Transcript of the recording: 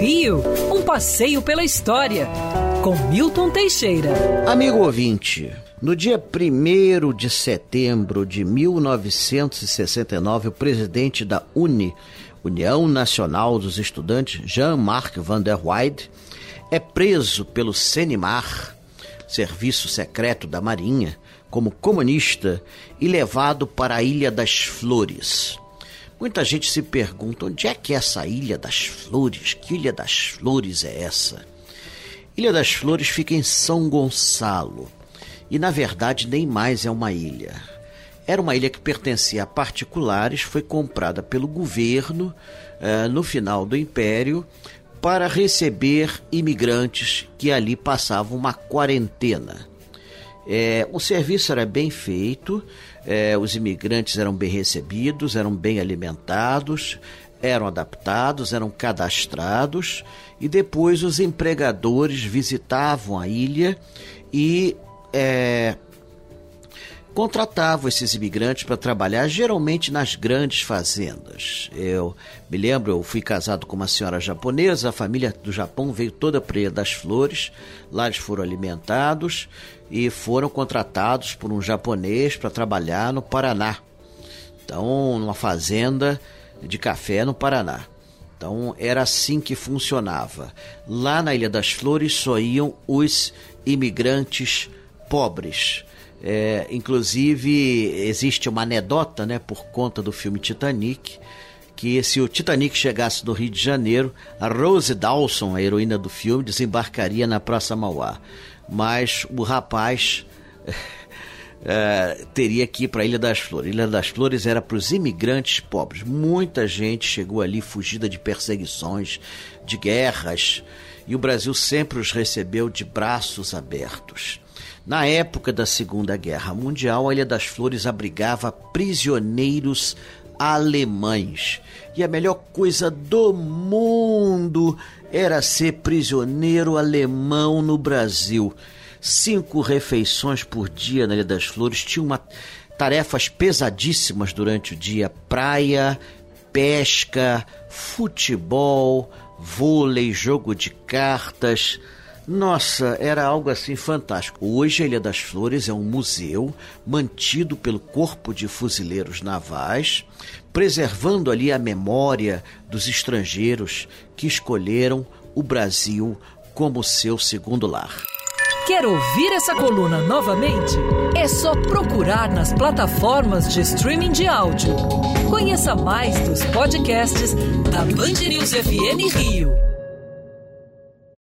Rio, um passeio pela história, com Milton Teixeira. Amigo ouvinte, no dia 1 de setembro de 1969, o presidente da UNE, União Nacional dos Estudantes, Jean-Marc Van der Weyde, é preso pelo CENIMAR, Serviço Secreto da Marinha, como comunista e levado para a Ilha das Flores. Muita gente se pergunta onde é que é essa Ilha das Flores? Que Ilha das Flores é essa? Ilha das Flores fica em São Gonçalo e, na verdade, nem mais é uma ilha. Era uma ilha que pertencia a particulares, foi comprada pelo governo eh, no final do Império para receber imigrantes que ali passavam uma quarentena. É, o serviço era bem feito, é, os imigrantes eram bem recebidos, eram bem alimentados, eram adaptados, eram cadastrados e depois os empregadores visitavam a ilha e é, contratavam esses imigrantes para trabalhar geralmente nas grandes fazendas. Eu me lembro, eu fui casado com uma senhora japonesa, a família do Japão veio toda para das Flores, lá eles foram alimentados e foram contratados por um japonês para trabalhar no Paraná. Então, numa fazenda de café no Paraná. Então, era assim que funcionava. Lá na Ilha das Flores só iam os imigrantes pobres é, inclusive, existe uma anedota, né, por conta do filme Titanic, que se o Titanic chegasse do Rio de Janeiro, a Rose Dawson, a heroína do filme, desembarcaria na Praça Mauá. Mas o rapaz é, teria que ir para a Ilha das Flores. Ilha das Flores era para os imigrantes pobres. Muita gente chegou ali fugida de perseguições, de guerras, e o Brasil sempre os recebeu de braços abertos. Na época da Segunda Guerra Mundial, a Ilha das Flores abrigava prisioneiros alemães. E a melhor coisa do mundo era ser prisioneiro alemão no Brasil. Cinco refeições por dia na Ilha das Flores tinha uma tarefas pesadíssimas durante o dia: praia, pesca, futebol, vôlei, jogo de cartas. Nossa, era algo assim fantástico. Hoje a Ilha das Flores é um museu mantido pelo Corpo de Fuzileiros Navais, preservando ali a memória dos estrangeiros que escolheram o Brasil como seu segundo lar. Quer ouvir essa coluna novamente? É só procurar nas plataformas de streaming de áudio. Conheça mais dos podcasts da Band News FM Rio.